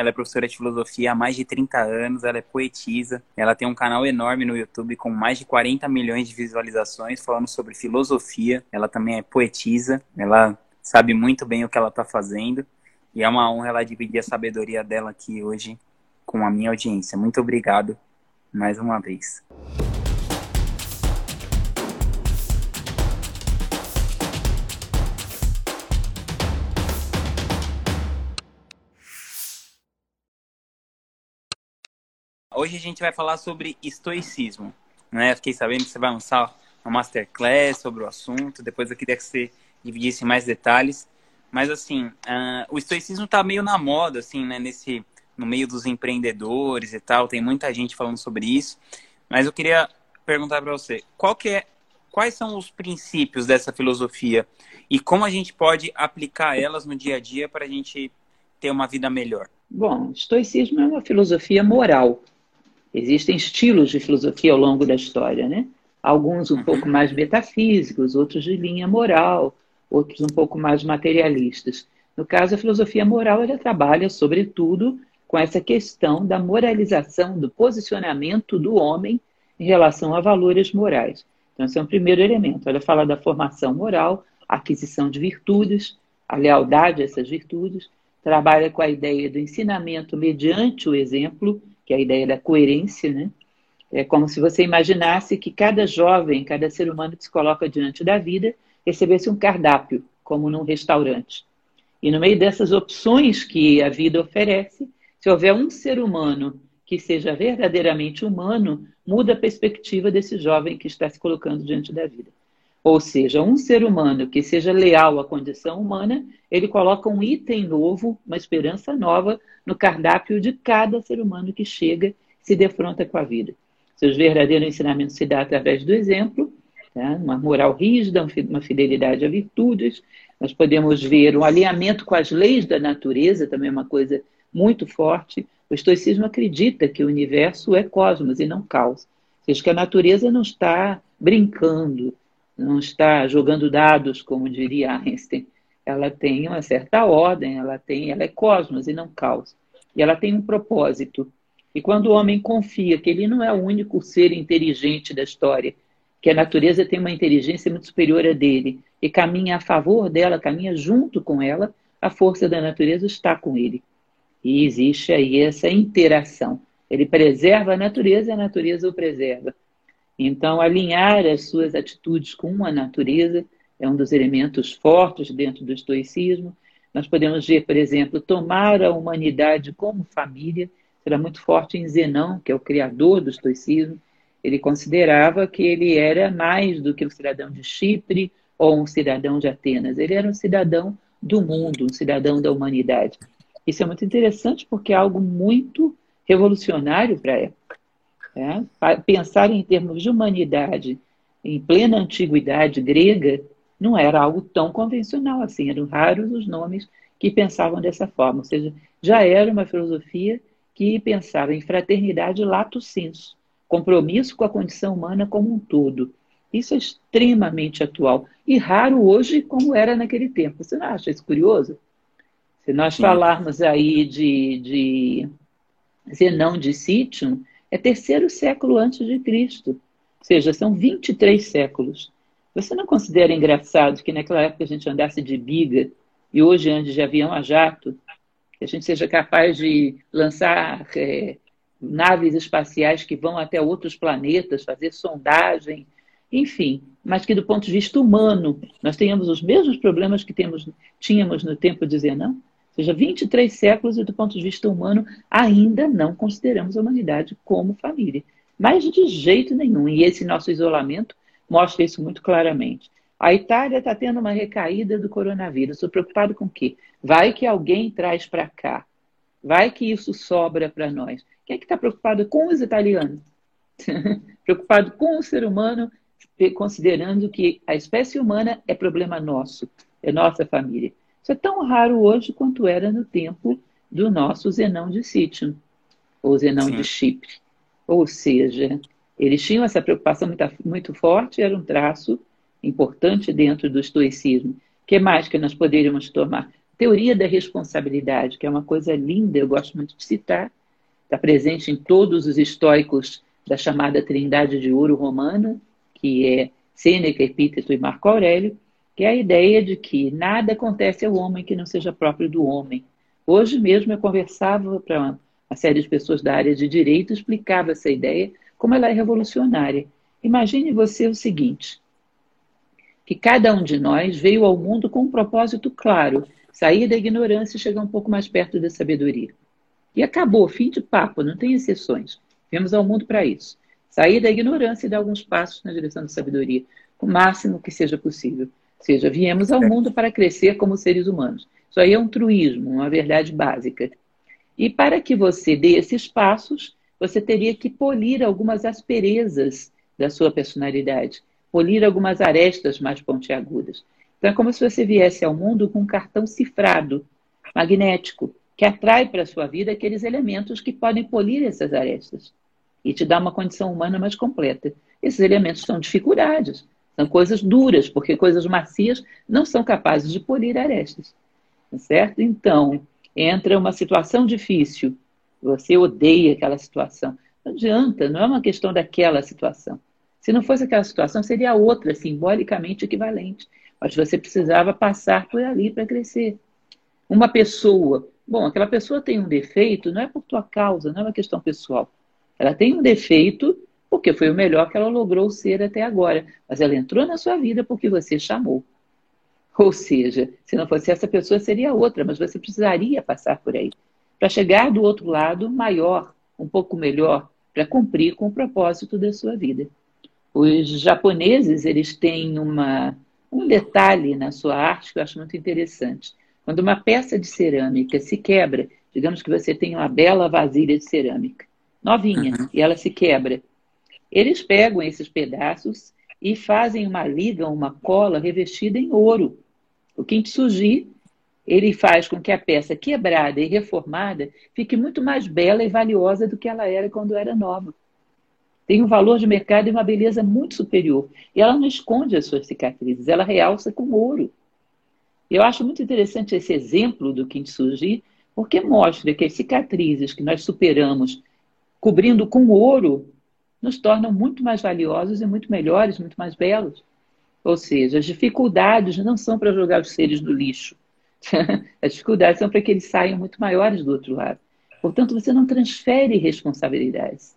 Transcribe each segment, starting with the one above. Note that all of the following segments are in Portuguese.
ela é professora de filosofia há mais de 30 anos, ela é poetisa, ela tem um canal enorme no YouTube com mais de 40 milhões de visualizações falando sobre filosofia. Ela também é poetisa, ela sabe muito bem o que ela está fazendo e é uma honra ela dividir a sabedoria dela aqui hoje com a minha audiência. Muito obrigado mais uma vez. Hoje a gente vai falar sobre estoicismo. Né? Fiquei sabendo que você vai lançar uma masterclass sobre o assunto. Depois eu queria que você dividisse mais detalhes. Mas assim, uh, o estoicismo está meio na moda, assim, né? Nesse, no meio dos empreendedores e tal. Tem muita gente falando sobre isso. Mas eu queria perguntar para você, qual que é, quais são os princípios dessa filosofia e como a gente pode aplicar elas no dia a dia para a gente ter uma vida melhor? Bom, estoicismo é uma filosofia moral. Existem estilos de filosofia ao longo da história, né? Alguns um uhum. pouco mais metafísicos, outros de linha moral, outros um pouco mais materialistas. No caso, a filosofia moral ela trabalha, sobretudo, com essa questão da moralização, do posicionamento do homem em relação a valores morais. Então, esse é um primeiro elemento. Ela fala da formação moral, aquisição de virtudes, a lealdade a essas virtudes, trabalha com a ideia do ensinamento mediante o exemplo que é a ideia da coerência, né? É como se você imaginasse que cada jovem, cada ser humano que se coloca diante da vida, recebesse um cardápio, como num restaurante. E no meio dessas opções que a vida oferece, se houver um ser humano que seja verdadeiramente humano, muda a perspectiva desse jovem que está se colocando diante da vida. Ou seja, um ser humano que seja leal à condição humana, ele coloca um item novo, uma esperança nova no cardápio de cada ser humano que chega se defronta com a vida. Seus verdadeiros ensinamentos se dá através do exemplo, tá? uma moral rígida, uma fidelidade a virtudes. Nós podemos ver um alinhamento com as leis da natureza, também é uma coisa muito forte. O estoicismo acredita que o universo é cosmos e não caos. Ou seja, que a natureza não está brincando, não está jogando dados, como diria Einstein. Ela tem uma certa ordem, ela tem, ela é cosmos e não caos. E ela tem um propósito. E quando o homem confia que ele não é o único ser inteligente da história, que a natureza tem uma inteligência muito superior a dele e caminha a favor dela, caminha junto com ela, a força da natureza está com ele. E existe aí essa interação. Ele preserva a natureza e a natureza o preserva. Então, alinhar as suas atitudes com a natureza é um dos elementos fortes dentro do estoicismo. Nós podemos ver, por exemplo, tomar a humanidade como família, será muito forte em Zenão, que é o criador do estoicismo. Ele considerava que ele era mais do que um cidadão de Chipre ou um cidadão de Atenas. Ele era um cidadão do mundo, um cidadão da humanidade. Isso é muito interessante porque é algo muito revolucionário para a época. É? Pensar em termos de humanidade em plena antiguidade grega não era algo tão convencional assim, eram raros os nomes que pensavam dessa forma, ou seja, já era uma filosofia que pensava em fraternidade lato sensu, compromisso com a condição humana como um todo. Isso é extremamente atual e raro hoje como era naquele tempo. Você não acha isso curioso? Se nós Sim. falarmos aí de, de Zenão de Citium, é terceiro século antes de Cristo. Ou seja, são 23 séculos. Você não considera engraçado que naquela época a gente andasse de biga e hoje ande de avião a jato? Que a gente seja capaz de lançar é, naves espaciais que vão até outros planetas, fazer sondagem, enfim, mas que do ponto de vista humano nós tenhamos os mesmos problemas que temos, tínhamos no tempo de Zenão? Seja, 23 séculos e do ponto de vista humano ainda não consideramos a humanidade como família. Mas de jeito nenhum. E esse nosso isolamento mostra isso muito claramente. A Itália está tendo uma recaída do coronavírus. Estou preocupado com o quê? Vai que alguém traz para cá. Vai que isso sobra para nós. Quem é que está preocupado com os italianos? preocupado com o ser humano, considerando que a espécie humana é problema nosso, é nossa família. Isso é tão raro hoje quanto era no tempo do nosso Zenão de Sítio, ou Zenão Sim. de Chipre. Ou seja, eles tinham essa preocupação muito, muito forte, era um traço importante dentro do estoicismo. O que mais que nós poderíamos tomar? teoria da responsabilidade, que é uma coisa linda, eu gosto muito de citar, está presente em todos os estoicos da chamada Trindade de Ouro Romana, que é Sêneca, Epíteto e Marco Aurélio, que é a ideia de que nada acontece ao homem que não seja próprio do homem. Hoje mesmo eu conversava para uma série de pessoas da área de direito, explicava essa ideia, como ela é revolucionária. Imagine você o seguinte: que cada um de nós veio ao mundo com um propósito claro, sair da ignorância e chegar um pouco mais perto da sabedoria. E acabou, fim de papo, não tem exceções. Viemos ao mundo para isso. Sair da ignorância e dar alguns passos na direção da sabedoria, o máximo que seja possível. Ou seja, viemos ao mundo para crescer como seres humanos. Isso aí é um truísmo, uma verdade básica. E para que você dê esses passos, você teria que polir algumas asperezas da sua personalidade, polir algumas arestas mais pontiagudas. Então é como se você viesse ao mundo com um cartão cifrado, magnético, que atrai para a sua vida aqueles elementos que podem polir essas arestas e te dar uma condição humana mais completa. Esses elementos são dificuldades, são coisas duras, porque coisas macias não são capazes de polir arestas. Tá certo? Então, entra uma situação difícil, você odeia aquela situação. Não adianta, não é uma questão daquela situação. Se não fosse aquela situação, seria outra, simbolicamente equivalente. Mas você precisava passar por ali para crescer. Uma pessoa Bom, aquela pessoa tem um defeito, não é por tua causa, não é uma questão pessoal. Ela tem um defeito porque foi o melhor que ela logrou ser até agora. Mas ela entrou na sua vida porque você chamou. Ou seja, se não fosse essa pessoa, seria outra, mas você precisaria passar por aí. Para chegar do outro lado maior, um pouco melhor, para cumprir com o propósito da sua vida. Os japoneses, eles têm uma, um detalhe na sua arte que eu acho muito interessante. Quando uma peça de cerâmica se quebra, digamos que você tem uma bela vasilha de cerâmica, novinha, uhum. e ela se quebra, eles pegam esses pedaços e fazem uma liga, uma cola revestida em ouro. O kintsugi, ele faz com que a peça quebrada e reformada fique muito mais bela e valiosa do que ela era quando era nova. Tem um valor de mercado e uma beleza muito superior. E ela não esconde as suas cicatrizes, ela realça com ouro. Eu acho muito interessante esse exemplo do Kintsugi, porque mostra que as cicatrizes que nós superamos cobrindo com ouro nos tornam muito mais valiosos e muito melhores, muito mais belos. Ou seja, as dificuldades não são para jogar os seres no lixo. as dificuldades são para que eles saiam muito maiores do outro lado. Portanto, você não transfere responsabilidades.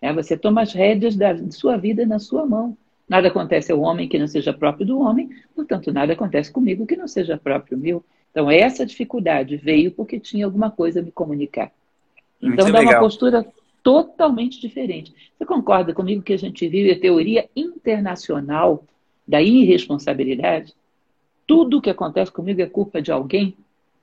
É, você toma as rédeas da sua vida na sua mão. Nada acontece ao homem que não seja próprio do homem, portanto, nada acontece comigo que não seja próprio meu. Então, essa dificuldade veio porque tinha alguma coisa a me comunicar. Então, Muito dá legal. uma postura totalmente diferente. Você concorda comigo que a gente vive a teoria internacional da irresponsabilidade? Tudo que acontece comigo é culpa de alguém?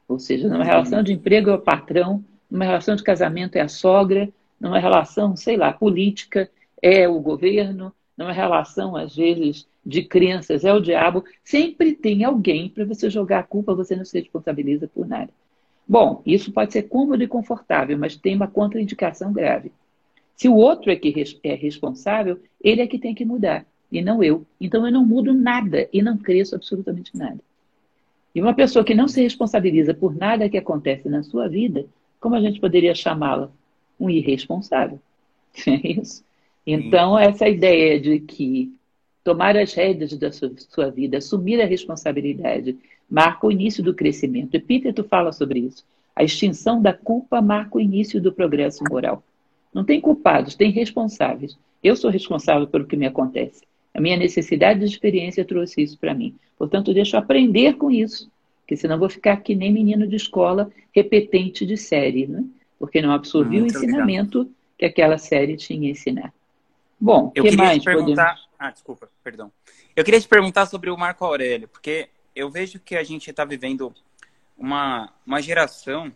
Ou seja, numa relação de emprego é o patrão, numa relação de casamento é a sogra, numa relação, sei lá, política é o governo, numa relação, às vezes, de crenças, é o diabo, sempre tem alguém para você jogar a culpa, você não se responsabiliza por nada. Bom, isso pode ser cômodo e confortável, mas tem uma contraindicação grave. Se o outro é que é responsável, ele é que tem que mudar, e não eu. Então eu não mudo nada e não cresço absolutamente nada. E uma pessoa que não se responsabiliza por nada que acontece na sua vida, como a gente poderia chamá-la? Um irresponsável. É isso. Então, essa ideia de que tomar as rédeas da sua, sua vida, assumir a responsabilidade, marca o início do crescimento. Epíteto fala sobre isso. A extinção da culpa marca o início do progresso moral. Não tem culpados, tem responsáveis. Eu sou responsável pelo que me acontece. A minha necessidade de experiência trouxe isso para mim. Portanto, deixo aprender com isso, porque senão vou ficar que nem menino de escola repetente de série, né? porque não absorvi Muito o ensinamento legal. que aquela série tinha a ensinar. Bom, eu que queria mais te perguntar. Podemos... Ah, desculpa, perdão. Eu queria te perguntar sobre o Marco Aurélio, porque eu vejo que a gente está vivendo uma, uma geração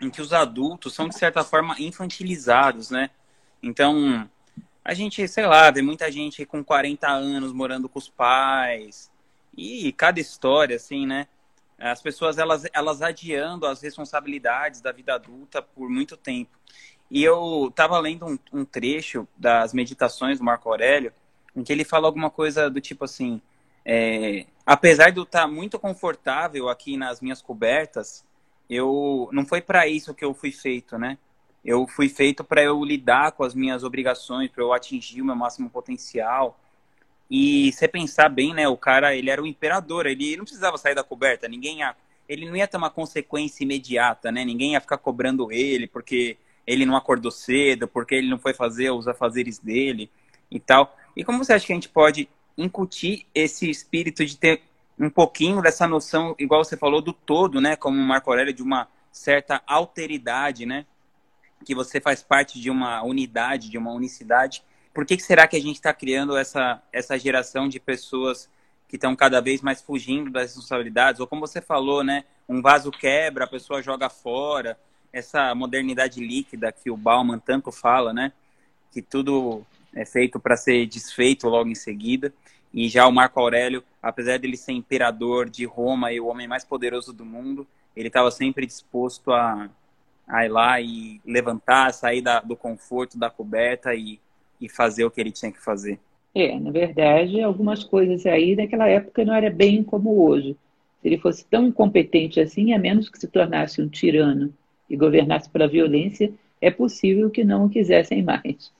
em que os adultos são, de certa forma, infantilizados, né? Então, a gente, sei lá, vê muita gente com 40 anos morando com os pais. E cada história, assim, né? As pessoas, elas, elas adiando as responsabilidades da vida adulta por muito tempo. E eu estava lendo um, um, trecho das meditações do Marco Aurélio, em que ele fala alguma coisa do tipo assim: é, apesar de eu estar muito confortável aqui nas minhas cobertas, eu não foi para isso que eu fui feito, né? Eu fui feito para eu lidar com as minhas obrigações, para eu atingir o meu máximo potencial. E você pensar bem, né? O cara, ele era o imperador, ele não precisava sair da coberta, ninguém ia, ele não ia ter uma consequência imediata, né? Ninguém ia ficar cobrando ele porque ele não acordou cedo, porque ele não foi fazer os afazeres dele e tal. E como você acha que a gente pode incutir esse espírito de ter um pouquinho dessa noção, igual você falou, do todo, né? Como o Marco Aurélio, de uma certa alteridade, né? Que você faz parte de uma unidade, de uma unicidade. Por que, que será que a gente está criando essa, essa geração de pessoas que estão cada vez mais fugindo das responsabilidades? Ou como você falou, né? Um vaso quebra, a pessoa joga fora. Essa modernidade líquida que o Bauman tanto fala, né? Que tudo é feito para ser desfeito logo em seguida. E já o Marco Aurélio, apesar dele ser imperador de Roma e o homem mais poderoso do mundo, ele estava sempre disposto a, a ir lá e levantar, sair da, do conforto da coberta e, e fazer o que ele tinha que fazer. É, na verdade, algumas coisas aí naquela época não era bem como hoje. Se ele fosse tão incompetente assim, a menos que se tornasse um tirano e governasse pela violência, é possível que não o quisessem mais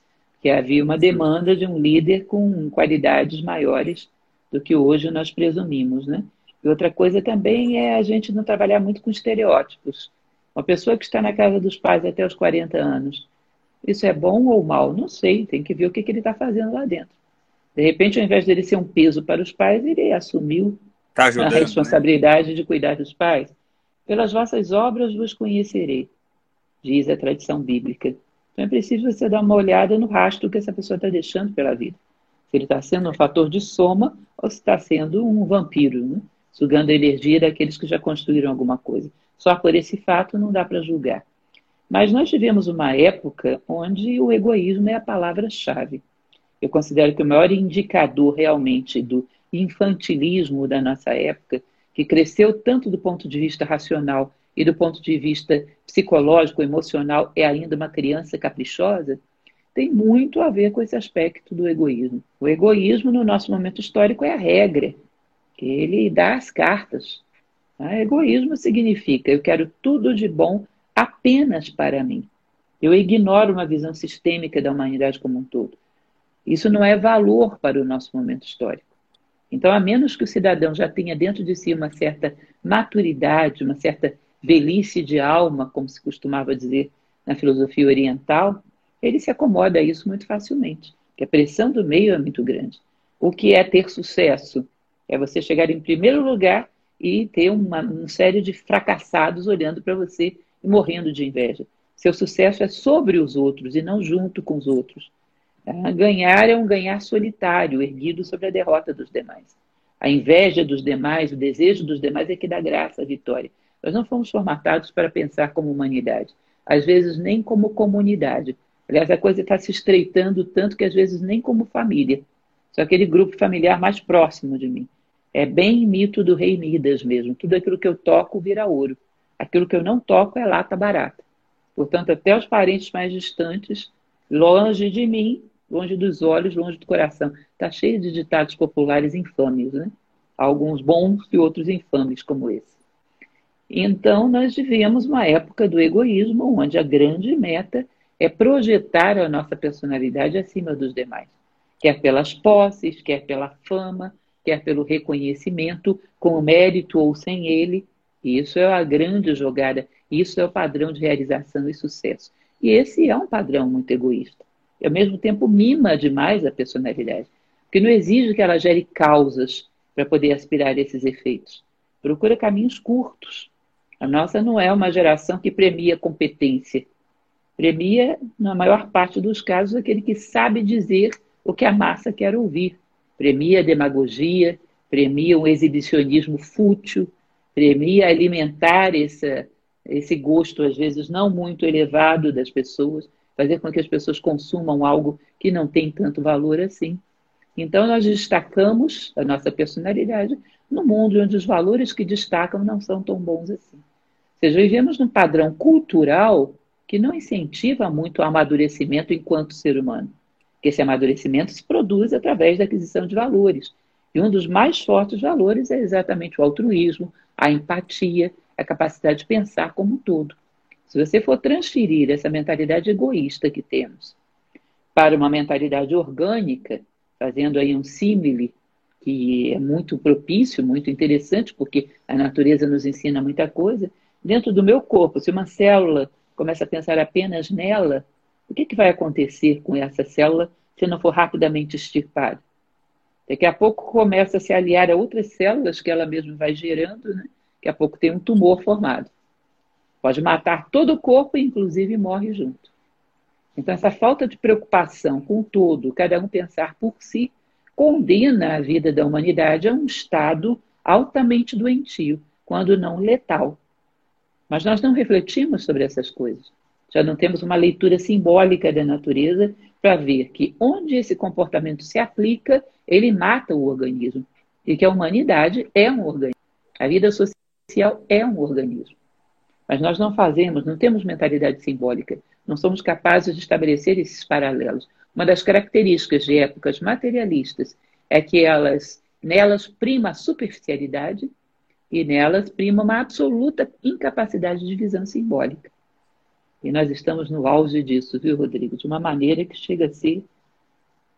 que havia uma demanda de um líder com qualidades maiores do que hoje nós presumimos, né? E outra coisa também é a gente não trabalhar muito com estereótipos. Uma pessoa que está na casa dos pais até os 40 anos, isso é bom ou mal? Não sei, tem que ver o que, que ele está fazendo lá dentro. De repente, ao invés dele ser um peso para os pais, ele assumiu tá ajudando, a né? responsabilidade né? de cuidar dos pais. Pelas vossas obras vos conhecerei, diz a tradição bíblica. Então é preciso você dar uma olhada no rastro que essa pessoa está deixando pela vida. Se ele está sendo um fator de soma ou se está sendo um vampiro, né? sugando a energia daqueles que já construíram alguma coisa. Só por esse fato não dá para julgar. Mas nós tivemos uma época onde o egoísmo é a palavra-chave. Eu considero que o maior indicador realmente do infantilismo da nossa época, que cresceu tanto do ponto de vista racional e do ponto de vista psicológico, emocional, é ainda uma criança caprichosa, tem muito a ver com esse aspecto do egoísmo. O egoísmo, no nosso momento histórico, é a regra, que ele dá as cartas. Ah, egoísmo significa eu quero tudo de bom apenas para mim. Eu ignoro uma visão sistêmica da humanidade como um todo. Isso não é valor para o nosso momento histórico. Então, a menos que o cidadão já tenha dentro de si uma certa maturidade, uma certa velhice de alma, como se costumava dizer na filosofia oriental, ele se acomoda a isso muito facilmente, porque a pressão do meio é muito grande. O que é ter sucesso? É você chegar em primeiro lugar e ter uma, um série de fracassados olhando para você e morrendo de inveja. Seu sucesso é sobre os outros e não junto com os outros. Ah, ganhar é um ganhar solitário, erguido sobre a derrota dos demais. A inveja dos demais, o desejo dos demais é que dá graça à vitória. Nós não fomos formatados para pensar como humanidade, às vezes nem como comunidade. Aliás, a coisa está se estreitando tanto que às vezes nem como família. Só aquele grupo familiar mais próximo de mim. É bem mito do rei Midas mesmo. Tudo aquilo que eu toco vira ouro. Aquilo que eu não toco é lata barata. Portanto, até os parentes mais distantes, longe de mim, longe dos olhos, longe do coração. Está cheio de ditados populares infames, né? Alguns bons e outros infames, como esse. Então, nós vivemos uma época do egoísmo, onde a grande meta é projetar a nossa personalidade acima dos demais, quer pelas posses, quer pela fama, quer pelo reconhecimento, com mérito ou sem ele. Isso é a grande jogada, isso é o padrão de realização e sucesso. E esse é um padrão muito egoísta. E, ao mesmo tempo, mima demais a personalidade, porque não exige que ela gere causas para poder aspirar a esses efeitos. Procura caminhos curtos, a nossa não é uma geração que premia competência. Premia, na maior parte dos casos, aquele que sabe dizer o que a massa quer ouvir. Premia a demagogia, premia um exibicionismo fútil, premia alimentar esse, esse gosto, às vezes, não muito elevado das pessoas, fazer com que as pessoas consumam algo que não tem tanto valor assim. Então, nós destacamos a nossa personalidade no mundo onde os valores que destacam não são tão bons assim seja, vivemos num padrão cultural que não incentiva muito o amadurecimento enquanto ser humano. Porque esse amadurecimento se produz através da aquisição de valores. E um dos mais fortes valores é exatamente o altruísmo, a empatia, a capacidade de pensar como um todo. Se você for transferir essa mentalidade egoísta que temos para uma mentalidade orgânica, fazendo aí um símile que é muito propício, muito interessante, porque a natureza nos ensina muita coisa, dentro do meu corpo, se uma célula começa a pensar apenas nela, o que, que vai acontecer com essa célula se não for rapidamente extirpada? Daqui a pouco começa a se aliar a outras células que ela mesma vai gerando, né? Daqui a pouco tem um tumor formado. Pode matar todo o corpo inclusive, morre junto. Então, essa falta de preocupação com o todo, cada um pensar por si, condena a vida da humanidade a um estado altamente doentio, quando não letal. Mas nós não refletimos sobre essas coisas. Já não temos uma leitura simbólica da natureza para ver que onde esse comportamento se aplica, ele mata o organismo. E que a humanidade é um organismo. A vida social é um organismo. Mas nós não fazemos, não temos mentalidade simbólica. Não somos capazes de estabelecer esses paralelos. Uma das características de épocas materialistas é que elas, nelas prima a superficialidade e nelas prima uma absoluta incapacidade de visão simbólica. E nós estamos no auge disso, viu, Rodrigo? De uma maneira que chega a ser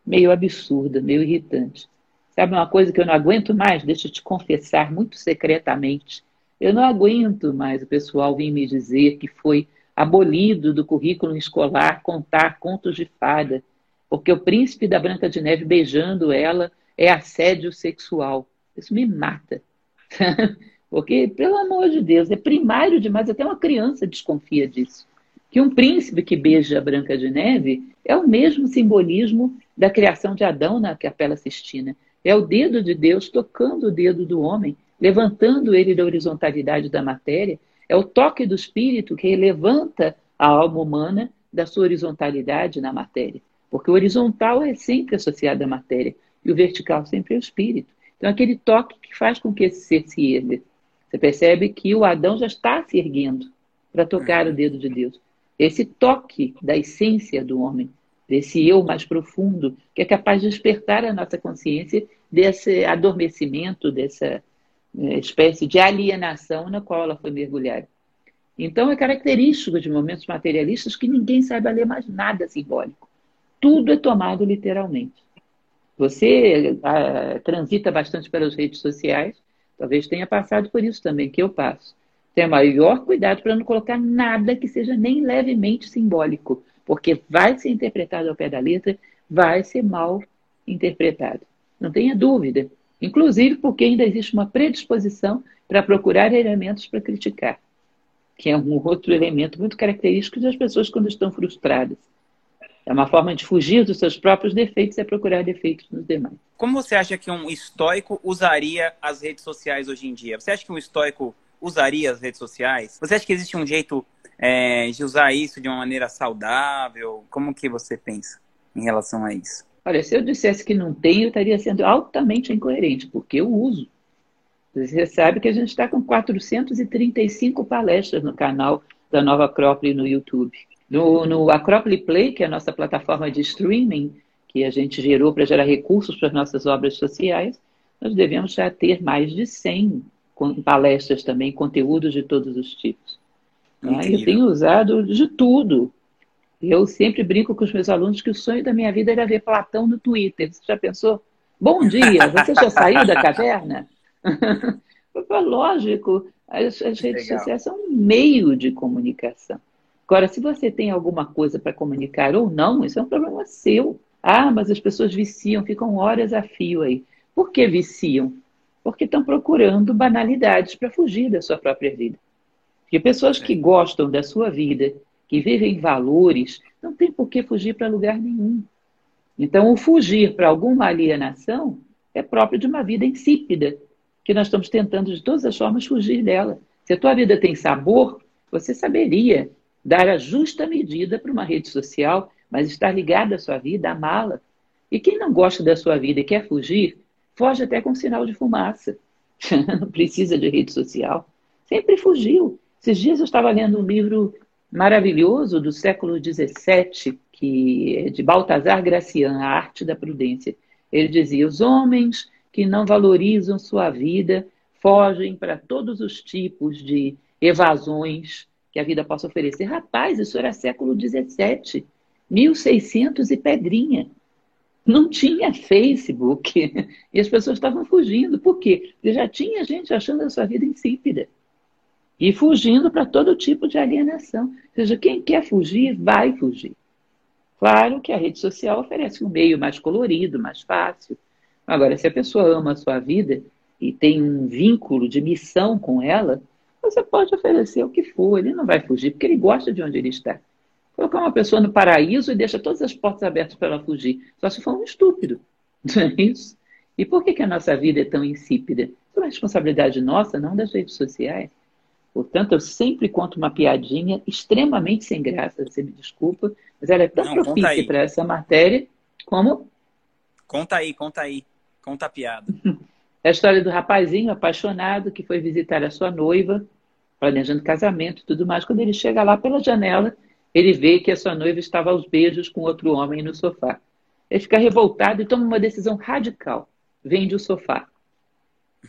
meio absurda, meio irritante. Sabe uma coisa que eu não aguento mais? Deixa eu te confessar muito secretamente. Eu não aguento mais o pessoal vir me dizer que foi abolido do currículo escolar contar contos de fada, porque o príncipe da Branca de Neve beijando ela é assédio sexual. Isso me mata. porque, pelo amor de Deus, é primário demais, até uma criança desconfia disso que um príncipe que beija a Branca de Neve é o mesmo simbolismo da criação de Adão na Capela Sistina. É o dedo de Deus tocando o dedo do homem, levantando ele da horizontalidade da matéria. É o toque do Espírito que levanta a alma humana da sua horizontalidade na matéria. Porque o horizontal é sempre associado à matéria e o vertical sempre é o Espírito. Então, aquele toque que faz com que esse ser se erga. Você percebe que o Adão já está se erguendo para tocar o dedo de Deus esse toque da essência do homem, desse eu mais profundo, que é capaz de despertar a nossa consciência desse adormecimento, dessa né, espécie de alienação na qual ela foi mergulhada. Então, é característico de momentos materialistas que ninguém sabe ler mais nada simbólico. Tudo é tomado literalmente. Você ah, transita bastante pelas redes sociais, talvez tenha passado por isso também, que eu passo ter maior cuidado para não colocar nada que seja nem levemente simbólico, porque vai ser interpretado ao pé da letra, vai ser mal interpretado. Não tenha dúvida. Inclusive porque ainda existe uma predisposição para procurar elementos para criticar, que é um outro elemento muito característico das pessoas quando estão frustradas. É uma forma de fugir dos seus próprios defeitos e é procurar defeitos nos demais. Como você acha que um estoico usaria as redes sociais hoje em dia? Você acha que um estoico usaria as redes sociais? Você acha que existe um jeito é, de usar isso de uma maneira saudável? Como que você pensa em relação a isso? Olha, se eu dissesse que não tem, eu estaria sendo altamente incoerente, porque eu uso. Você sabe que a gente está com 435 palestras no canal da Nova Acrópole no YouTube. No, no Acrópole Play, que é a nossa plataforma de streaming, que a gente gerou para gerar recursos para as nossas obras sociais, nós devemos já ter mais de 100 com palestras também, conteúdos de todos os tipos. Né? Eu tenho usado de tudo. Eu sempre brinco com os meus alunos que o sonho da minha vida era ver Platão no Twitter. Você já pensou? Bom dia, você já saiu da caverna? Lógico, as, as redes Legal. sociais são um meio de comunicação. Agora, se você tem alguma coisa para comunicar ou não, isso é um problema seu. Ah, mas as pessoas viciam, ficam horas a fio aí. Por que viciam? porque estão procurando banalidades para fugir da sua própria vida. Porque pessoas que gostam da sua vida, que vivem valores, não tem por que fugir para lugar nenhum. Então, o fugir para alguma alienação é próprio de uma vida insípida, que nós estamos tentando de todas as formas fugir dela. Se a tua vida tem sabor, você saberia dar a justa medida para uma rede social, mas estar ligada à sua vida, amá-la. E quem não gosta da sua vida e quer fugir, foge até com sinal de fumaça. Não precisa de rede social. Sempre fugiu. Esses dias eu estava lendo um livro maravilhoso do século XVII, que é de Baltazar Gracian, A Arte da Prudência. Ele dizia: os homens que não valorizam sua vida, fogem para todos os tipos de evasões que a vida possa oferecer. Rapaz, isso era século XVII, 1600 e pedrinha. Não tinha Facebook e as pessoas estavam fugindo. Por quê? Porque já tinha gente achando a sua vida insípida e fugindo para todo tipo de alienação. Ou seja, quem quer fugir, vai fugir. Claro que a rede social oferece um meio mais colorido, mais fácil. Agora, se a pessoa ama a sua vida e tem um vínculo de missão com ela, você pode oferecer o que for, ele não vai fugir, porque ele gosta de onde ele está. Colocar uma pessoa no paraíso e deixa todas as portas abertas para ela fugir, só se for um estúpido. Não é isso? E por que, que a nossa vida é tão insípida? Isso é uma responsabilidade nossa, não das redes sociais. Portanto, eu sempre conto uma piadinha extremamente sem graça, você me desculpa, mas ela é tão Não, propícia para essa matéria como. Conta aí, conta aí. Conta a piada. É a história do rapazinho apaixonado que foi visitar a sua noiva, planejando casamento e tudo mais. Quando ele chega lá pela janela, ele vê que a sua noiva estava aos beijos com outro homem no sofá. Ele fica revoltado e toma uma decisão radical: vende o sofá.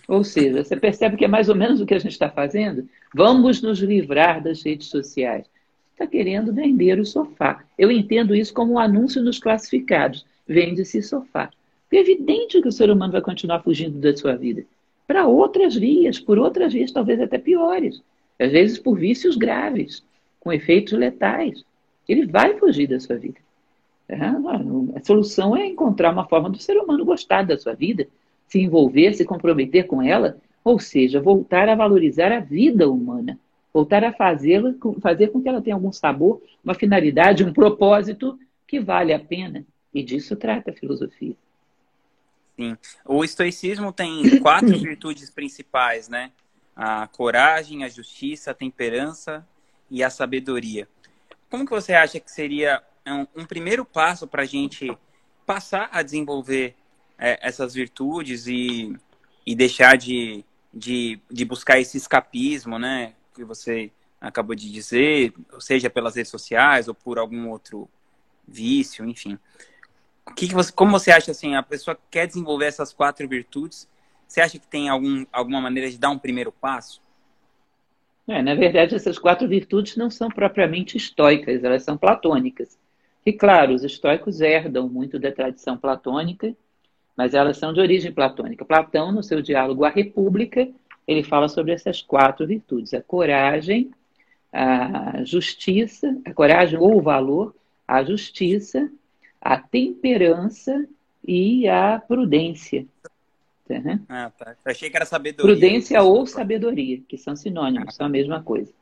Ou seja, você percebe que é mais ou menos o que a gente está fazendo? Vamos nos livrar das redes sociais. Está querendo vender o sofá. Eu entendo isso como um anúncio nos classificados. Vende-se sofá. É evidente que o ser humano vai continuar fugindo da sua vida. Para outras vias, por outras vias talvez até piores. Às vezes por vícios graves, com efeitos letais. Ele vai fugir da sua vida. É, a solução é encontrar uma forma do ser humano gostar da sua vida, se envolver, se comprometer com ela, ou seja, voltar a valorizar a vida humana, voltar a fazê-la, fazer com que ela tenha algum sabor, uma finalidade, um propósito que vale a pena. E disso trata a filosofia. Sim. O estoicismo tem quatro virtudes principais, né? A coragem, a justiça, a temperança e a sabedoria. Como que você acha que seria um, um primeiro passo para a gente passar a desenvolver é, essas virtudes e, e deixar de, de, de buscar esse escapismo, né? Que você acabou de dizer, seja pelas redes sociais ou por algum outro vício, enfim. Que que você, como você acha assim, a pessoa quer desenvolver essas quatro virtudes? Você acha que tem algum, alguma maneira de dar um primeiro passo? É, na verdade, essas quatro virtudes não são propriamente estoicas, elas são platônicas. E claro, os estoicos herdam muito da tradição platônica mas elas são de origem platônica. Platão, no seu diálogo A República, ele fala sobre essas quatro virtudes: a coragem, a justiça, a coragem ou o valor, a justiça, a temperança e a prudência. Uhum. Ah, tá. Eu achei que era sabedoria. Prudência ou sabedoria, que são sinônimos, ah. são a mesma coisa.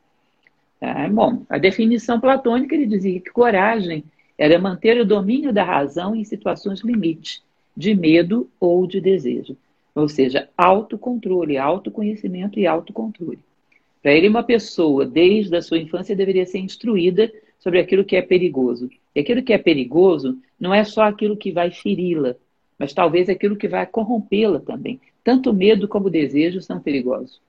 Ah, bom, a definição platônica ele dizia que coragem era manter o domínio da razão em situações limite de medo ou de desejo. Ou seja, autocontrole, autoconhecimento e autocontrole. Para ele, uma pessoa, desde a sua infância, deveria ser instruída sobre aquilo que é perigoso. E aquilo que é perigoso não é só aquilo que vai feri-la, mas talvez aquilo que vai corrompê-la também. Tanto medo como desejo são perigosos.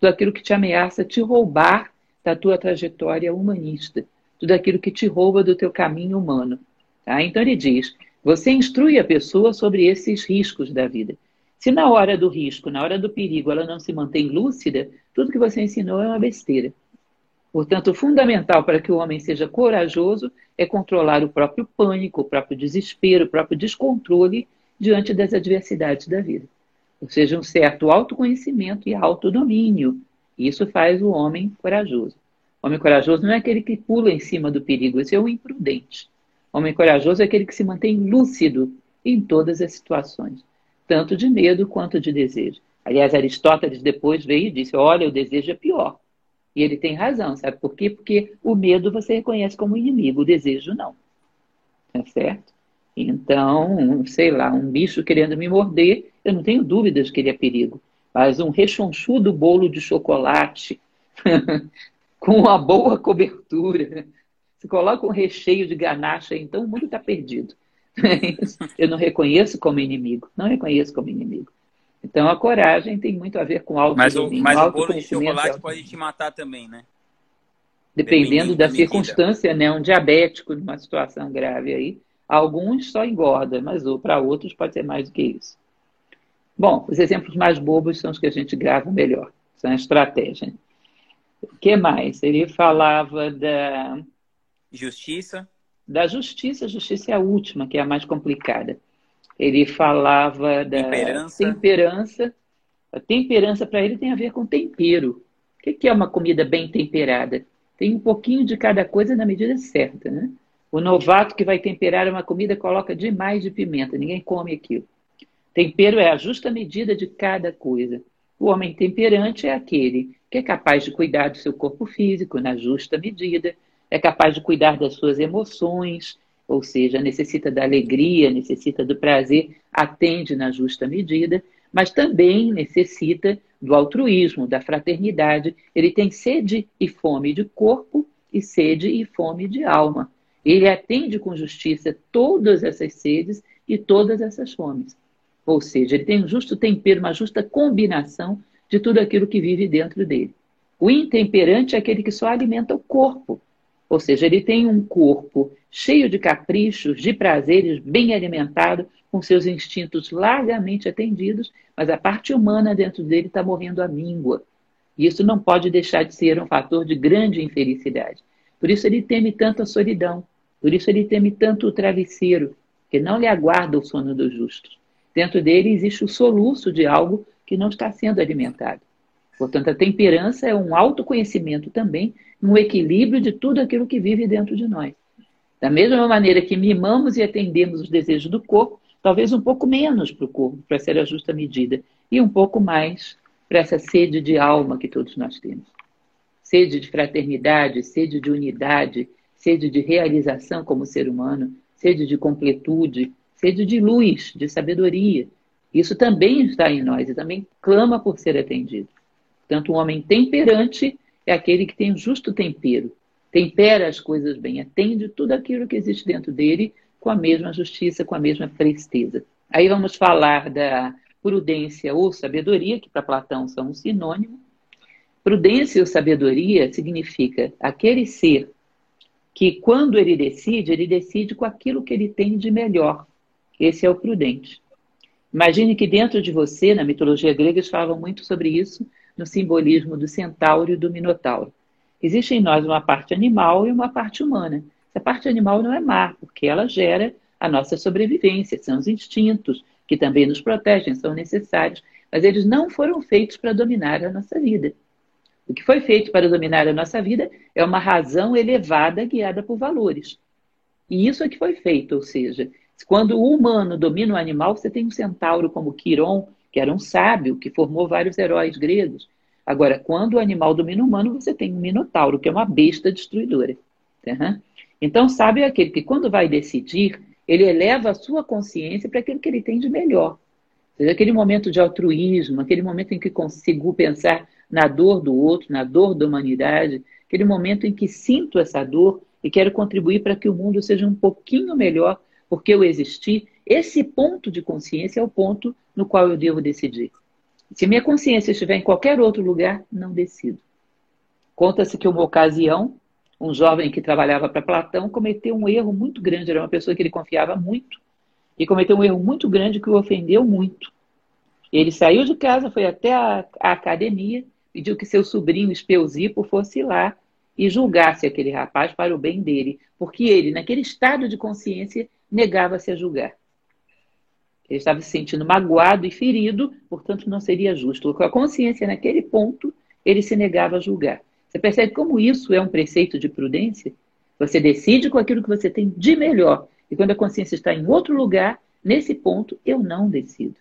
Tudo aquilo que te ameaça te roubar da tua trajetória humanista. Tudo aquilo que te rouba do teu caminho humano. Tá? Então ele diz: você instrui a pessoa sobre esses riscos da vida. Se na hora do risco, na hora do perigo, ela não se mantém lúcida, tudo que você ensinou é uma besteira. Portanto, fundamental para que o homem seja corajoso é controlar o próprio pânico, o próprio desespero, o próprio descontrole diante das adversidades da vida. Ou seja, um certo autoconhecimento e autodomínio. Isso faz o homem corajoso. O homem corajoso não é aquele que pula em cima do perigo, esse é o imprudente. Homem corajoso é aquele que se mantém lúcido em todas as situações, tanto de medo quanto de desejo. Aliás, Aristóteles depois veio e disse: Olha, o desejo é pior. E ele tem razão, sabe por quê? Porque o medo você reconhece como inimigo, o desejo não. Tá certo? Então, sei lá, um bicho querendo me morder, eu não tenho dúvidas que ele é perigo. Mas um rechonchudo bolo de chocolate com uma boa cobertura, se coloca um recheio de ganache, então o mundo está perdido. Eu não reconheço como inimigo. Não reconheço como inimigo. Então a coragem tem muito a ver com algo. Mas o, mas o bolo de chocolate pode te matar também, né? Dependendo, Dependendo da, da circunstância, né? Um diabético numa situação grave aí, alguns só engorda, mas para outros pode ser mais do que isso. Bom, os exemplos mais bobos são os que a gente grava melhor, são a estratégia. O que mais? Ele falava da. Justiça. Da justiça, a justiça é a última, que é a mais complicada. Ele falava da temperança. temperança. A temperança para ele tem a ver com tempero. O que é uma comida bem temperada? Tem um pouquinho de cada coisa na medida certa, né? O novato que vai temperar uma comida coloca demais de pimenta, ninguém come aquilo. Tempero é a justa medida de cada coisa. O homem temperante é aquele que é capaz de cuidar do seu corpo físico na justa medida, é capaz de cuidar das suas emoções, ou seja, necessita da alegria, necessita do prazer, atende na justa medida, mas também necessita do altruísmo, da fraternidade. Ele tem sede e fome de corpo e sede e fome de alma. Ele atende com justiça todas essas sedes e todas essas fomes. Ou seja, ele tem um justo tempero, uma justa combinação de tudo aquilo que vive dentro dele. O intemperante é aquele que só alimenta o corpo. Ou seja, ele tem um corpo cheio de caprichos, de prazeres, bem alimentado, com seus instintos largamente atendidos, mas a parte humana dentro dele está morrendo à míngua. E isso não pode deixar de ser um fator de grande infelicidade. Por isso ele teme tanto a solidão, por isso ele teme tanto o travesseiro, que não lhe aguarda o sono dos justos. Dentro dele existe o soluço de algo que não está sendo alimentado. Portanto, a temperança é um autoconhecimento também, um equilíbrio de tudo aquilo que vive dentro de nós. Da mesma maneira que mimamos e atendemos os desejos do corpo, talvez um pouco menos para o corpo, para ser a justa medida, e um pouco mais para essa sede de alma que todos nós temos. Sede de fraternidade, sede de unidade, sede de realização como ser humano, sede de completude, sede de luz, de sabedoria. Isso também está em nós e também clama por ser atendido. Portanto, um homem temperante é aquele que tem o justo tempero, tempera as coisas bem, atende tudo aquilo que existe dentro dele com a mesma justiça, com a mesma presteza. Aí vamos falar da prudência ou sabedoria, que para Platão são um sinônimo. Prudência ou sabedoria significa aquele ser que, quando ele decide, ele decide com aquilo que ele tem de melhor. Esse é o prudente. Imagine que dentro de você, na mitologia grega, eles falam muito sobre isso, no simbolismo do centauro e do minotauro. Existe em nós uma parte animal e uma parte humana. Essa parte animal não é má, porque ela gera a nossa sobrevivência, são os instintos que também nos protegem, são necessários, mas eles não foram feitos para dominar a nossa vida. O que foi feito para dominar a nossa vida é uma razão elevada guiada por valores. E isso é que foi feito, ou seja, quando o humano domina o animal, você tem um centauro como Quiron, que era um sábio, que formou vários heróis gregos. Agora, quando o animal domina o humano, você tem um minotauro, que é uma besta destruidora. Uhum. Então, sábio é aquele que, quando vai decidir, ele eleva a sua consciência para aquilo que ele tem de melhor. Ou seja, aquele momento de altruísmo, aquele momento em que consigo pensar na dor do outro, na dor da humanidade, aquele momento em que sinto essa dor e quero contribuir para que o mundo seja um pouquinho melhor porque eu existi. Esse ponto de consciência é o ponto no qual eu devo decidir. Se minha consciência estiver em qualquer outro lugar, não decido. Conta-se que uma ocasião, um jovem que trabalhava para Platão cometeu um erro muito grande, era uma pessoa que ele confiava muito, e cometeu um erro muito grande que o ofendeu muito. Ele saiu de casa, foi até a, a academia, pediu que seu sobrinho Espeusipo fosse lá e julgasse aquele rapaz para o bem dele, porque ele, naquele estado de consciência, negava-se a julgar. Ele estava se sentindo magoado e ferido, portanto não seria justo. Com a consciência naquele ponto, ele se negava a julgar. Você percebe como isso é um preceito de prudência? Você decide com aquilo que você tem de melhor. E quando a consciência está em outro lugar, nesse ponto, eu não decido.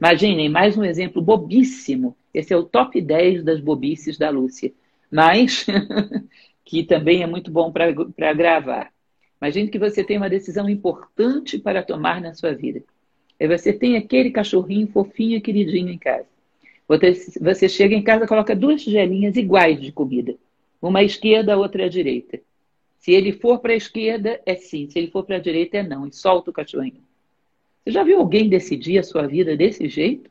Imaginem, mais um exemplo bobíssimo. Esse é o top 10 das bobices da Lúcia. Mas, que também é muito bom para gravar. Imagine que você tem uma decisão importante para tomar na sua vida. E você tem aquele cachorrinho fofinho queridinho em casa. Você chega em casa coloca duas tigelinhas iguais de comida. Uma à esquerda, a outra à direita. Se ele for para a esquerda, é sim. Se ele for para a direita, é não. E solta o cachorrinho. Você já viu alguém decidir a sua vida desse jeito?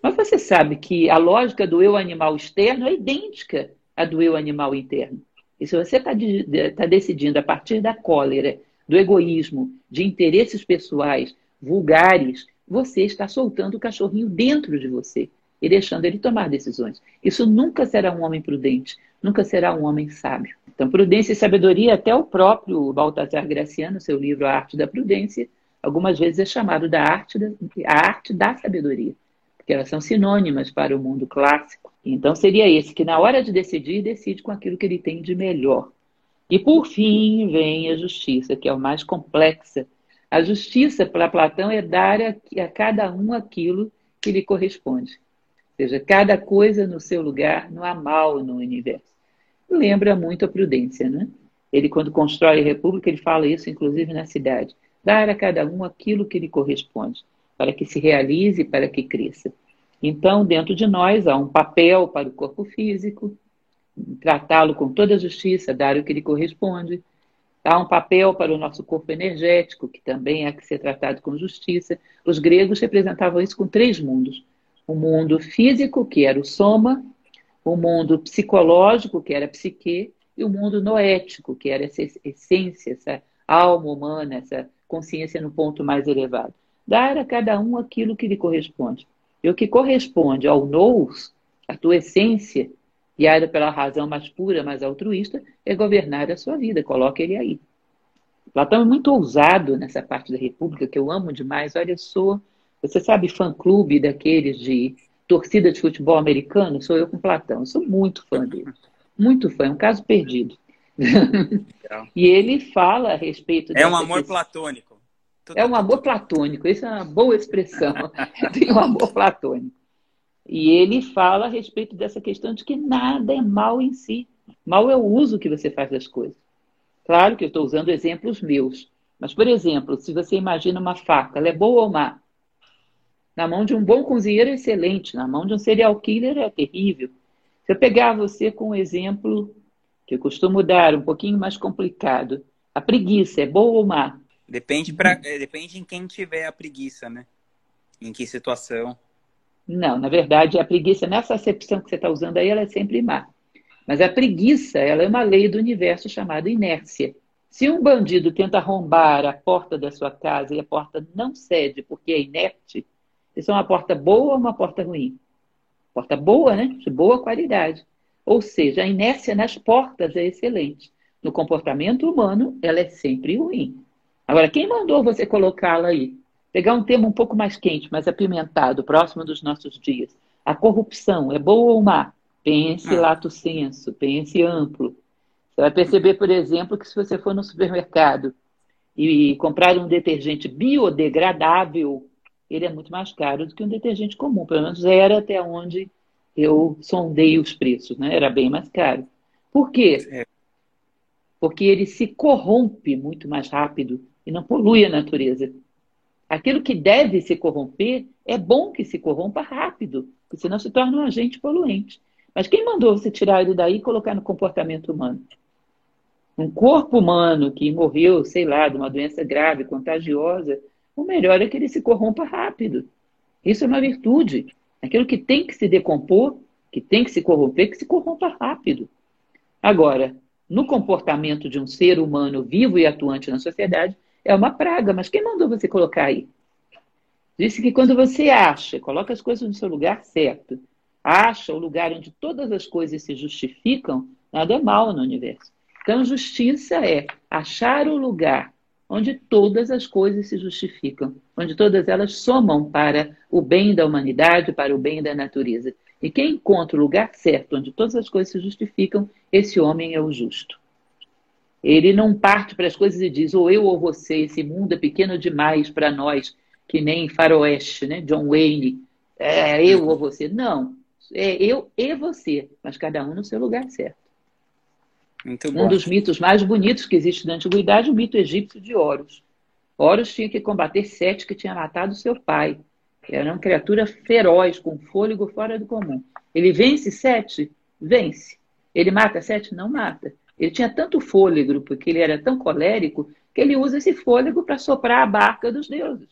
Mas você sabe que a lógica do eu animal externo é idêntica à do eu animal interno. E se você está tá decidindo a partir da cólera, do egoísmo, de interesses pessoais vulgares, você está soltando o cachorrinho dentro de você e deixando ele tomar decisões. Isso nunca será um homem prudente, nunca será um homem sábio. Então, prudência e sabedoria, até o próprio Baltasar Graciano, seu livro A Arte da Prudência, algumas vezes é chamado da arte da, a arte da sabedoria, porque elas são sinônimas para o mundo clássico. Então, seria esse que, na hora de decidir, decide com aquilo que ele tem de melhor. E, por fim, vem a justiça, que é o mais complexa. A justiça, para Platão, é dar a, a cada um aquilo que lhe corresponde. Ou seja, cada coisa no seu lugar, não há mal no universo. Lembra muito a prudência, né? Ele, quando constrói a república, ele fala isso, inclusive, na cidade. Dar a cada um aquilo que lhe corresponde, para que se realize, para que cresça. Então, dentro de nós, há um papel para o corpo físico, tratá-lo com toda a justiça, dar o que lhe corresponde. Há um papel para o nosso corpo energético, que também há que ser tratado com justiça. Os gregos representavam isso com três mundos o mundo físico, que era o soma, o mundo psicológico, que era a psique, e o mundo noético, que era essa essência, essa alma humana, essa consciência no ponto mais elevado. Dar a cada um aquilo que lhe corresponde. E o que corresponde ao nous, a tua essência, guiada pela razão mais pura, mais altruísta, é governar a sua vida. Coloque ele aí. Platão é muito ousado nessa parte da República, que eu amo demais. Olha, sou você sabe fã-clube daqueles de torcida de futebol americano? Sou eu com Platão. Eu sou muito fã dele. Muito fã. É um caso perdido. e ele fala a respeito... É um amor questão. platônico. É um amor platônico. Isso é uma boa expressão. Tem um amor platônico. E ele fala a respeito dessa questão de que nada é mal em si. Mal é o uso que você faz das coisas. Claro que eu estou usando exemplos meus. Mas, por exemplo, se você imagina uma faca, ela é boa ou má? Na mão de um bom cozinheiro é excelente, na mão de um serial killer é terrível. Se eu pegar você com um exemplo que eu costumo dar, um pouquinho mais complicado, a preguiça é boa ou má? Depende, pra, é, depende em quem tiver a preguiça, né? Em que situação. Não, na verdade, a preguiça, nessa acepção que você está usando aí, ela é sempre má. Mas a preguiça, ela é uma lei do universo chamada inércia. Se um bandido tenta arrombar a porta da sua casa e a porta não cede porque é inerte, isso é uma porta boa ou uma porta ruim? Porta boa, né? De boa qualidade. Ou seja, a inércia nas portas é excelente. No comportamento humano, ela é sempre ruim. Agora, quem mandou você colocá-la aí? Pegar um tema um pouco mais quente, mais apimentado, próximo dos nossos dias. A corrupção é boa ou má? Pense ah. lato senso, pense amplo. Você vai perceber, por exemplo, que se você for no supermercado e comprar um detergente biodegradável, ele é muito mais caro do que um detergente comum. Pelo menos era até onde eu sondei os preços, né? Era bem mais caro. Por quê? É. Porque ele se corrompe muito mais rápido e não polui a natureza. Aquilo que deve se corromper, é bom que se corrompa rápido, porque senão se torna um agente poluente. Mas quem mandou você tirar ele daí e colocar no comportamento humano? Um corpo humano que morreu, sei lá, de uma doença grave, contagiosa, o melhor é que ele se corrompa rápido. Isso é uma virtude. Aquilo que tem que se decompor, que tem que se corromper, que se corrompa rápido. Agora, no comportamento de um ser humano vivo e atuante na sociedade, é uma praga, mas quem mandou você colocar aí? Disse que quando você acha, coloca as coisas no seu lugar certo, acha o lugar onde todas as coisas se justificam, nada é mal no universo. Então, justiça é achar o lugar onde todas as coisas se justificam, onde todas elas somam para o bem da humanidade, para o bem da natureza. E quem encontra o lugar certo, onde todas as coisas se justificam, esse homem é o justo. Ele não parte para as coisas e diz, ou eu ou você, esse mundo é pequeno demais para nós, que nem Faroeste, né? John Wayne, é eu ou você. Não, é eu e você, mas cada um no seu lugar certo. Muito bom. Um dos mitos mais bonitos que existe na antiguidade, o mito egípcio de Horus. Horus tinha que combater Sete, que tinha matado seu pai. Era uma criatura feroz, com fôlego fora do comum. Ele vence Sete? Vence. Ele mata Sete? Não mata. Ele tinha tanto fôlego, porque ele era tão colérico, que ele usa esse fôlego para soprar a barca dos deuses.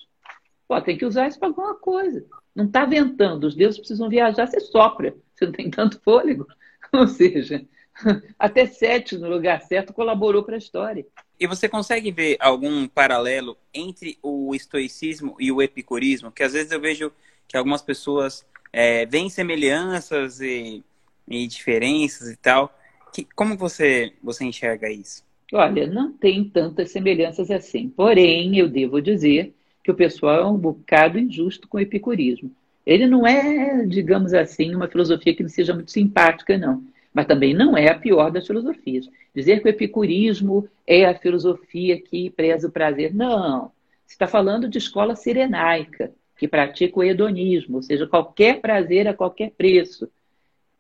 Pô, tem que usar isso para alguma coisa. Não está ventando, os deuses precisam viajar, você sopra. Você não tem tanto fôlego. Ou seja, Até Sete, no lugar certo, colaborou para a história. E você consegue ver algum paralelo entre o estoicismo e o epicurismo? Que às vezes eu vejo que algumas pessoas é, veem semelhanças e, e, diferenças e tal. Que, como você, você enxerga isso? Olha, não tem tantas semelhanças assim. Porém, eu devo dizer que o pessoal é um bocado injusto com o epicurismo. Ele não é, digamos assim, uma filosofia que não seja muito simpática, não. Mas também não é a pior das filosofias. Dizer que o epicurismo é a filosofia que preza o prazer. Não. Você está falando de escola serenaica, que pratica o hedonismo, ou seja, qualquer prazer a qualquer preço.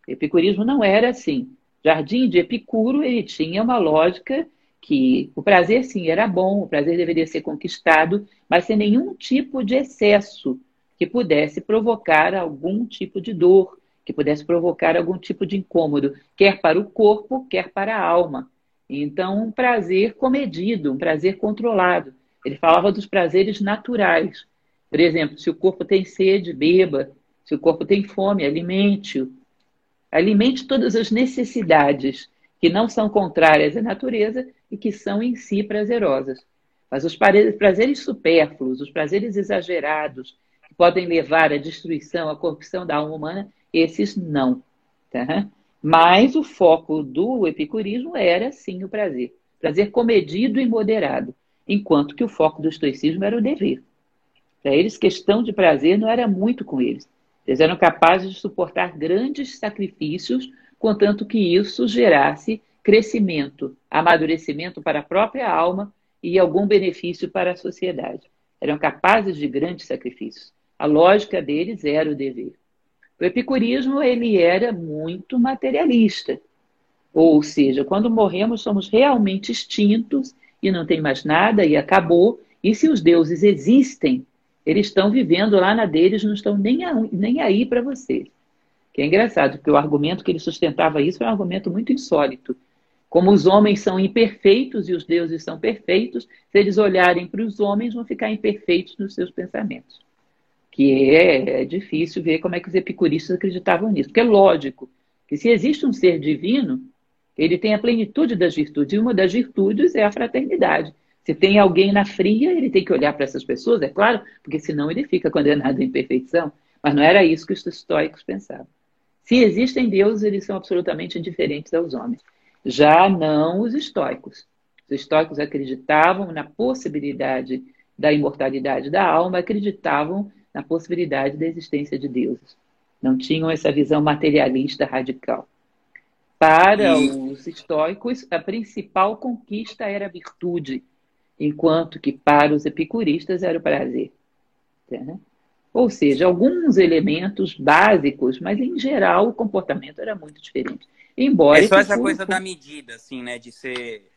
O epicurismo não era assim. Jardim de Epicuro, ele tinha uma lógica que o prazer, sim, era bom, o prazer deveria ser conquistado, mas sem nenhum tipo de excesso que pudesse provocar algum tipo de dor, que pudesse provocar algum tipo de incômodo, quer para o corpo, quer para a alma. Então, um prazer comedido, um prazer controlado. Ele falava dos prazeres naturais. Por exemplo, se o corpo tem sede, beba. Se o corpo tem fome, alimente-o. Alimente todas as necessidades que não são contrárias à natureza e que são em si prazerosas. Mas os prazeres supérfluos, os prazeres exagerados, podem levar à destruição, à corrupção da alma humana, esses não. Tá? Mas o foco do epicurismo era, sim, o prazer. Prazer comedido e moderado, enquanto que o foco do estoicismo era o dever. Para eles, questão de prazer não era muito com eles. Eles eram capazes de suportar grandes sacrifícios contanto que isso gerasse crescimento, amadurecimento para a própria alma e algum benefício para a sociedade. Eram capazes de grandes sacrifícios. A lógica deles era o dever. O epicurismo ele era muito materialista. Ou seja, quando morremos somos realmente extintos e não tem mais nada e acabou. E se os deuses existem, eles estão vivendo lá na deles, não estão nem, nem aí para vocês. Que é engraçado, porque o argumento que ele sustentava isso é um argumento muito insólito. Como os homens são imperfeitos e os deuses são perfeitos, se eles olharem para os homens, vão ficar imperfeitos nos seus pensamentos. Que é, é difícil ver como é que os epicuristas acreditavam nisso. Porque é lógico que se existe um ser divino, ele tem a plenitude das virtudes, e uma das virtudes é a fraternidade. Se tem alguém na fria, ele tem que olhar para essas pessoas, é claro, porque senão ele fica condenado à imperfeição. Mas não era isso que os estoicos pensavam. Se existem deuses, eles são absolutamente indiferentes aos homens. Já não os estoicos. Os estoicos acreditavam na possibilidade da imortalidade da alma, acreditavam na possibilidade da existência de deuses. Não tinham essa visão materialista radical. Para os estoicos, a principal conquista era a virtude, enquanto que para os epicuristas era o prazer. Né? Ou seja, alguns elementos básicos, mas em geral o comportamento era muito diferente. Embora é só essa coisa da medida, assim, né? De ser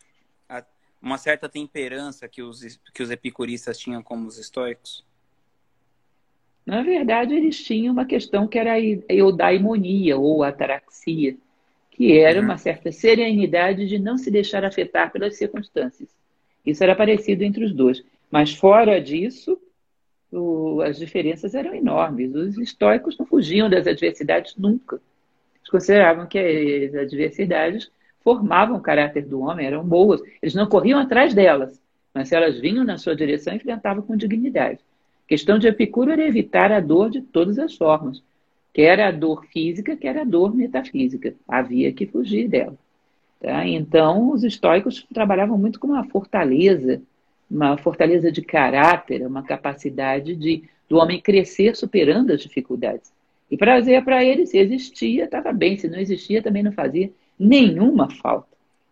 uma certa temperança que os, que os epicuristas tinham como os estoicos. Na verdade, eles tinham uma questão que era a eudaimonia ou ataraxia, que era uhum. uma certa serenidade de não se deixar afetar pelas circunstâncias. Isso era parecido entre os dois. Mas fora disso, o, as diferenças eram enormes. Os estoicos não fugiam das adversidades nunca. Eles consideravam que as adversidades formavam o caráter do homem, eram boas. Eles não corriam atrás delas, mas se elas vinham na sua direção, enfrentavam com dignidade. A questão de Epicuro era evitar a dor de todas as formas, quer a dor física, quer a dor metafísica. Havia que fugir dela. Tá? Então, os estoicos trabalhavam muito com uma fortaleza uma fortaleza de caráter, uma capacidade de do homem crescer superando as dificuldades. E prazer para ele, se existia, estava bem, se não existia, também não fazia nenhuma falta.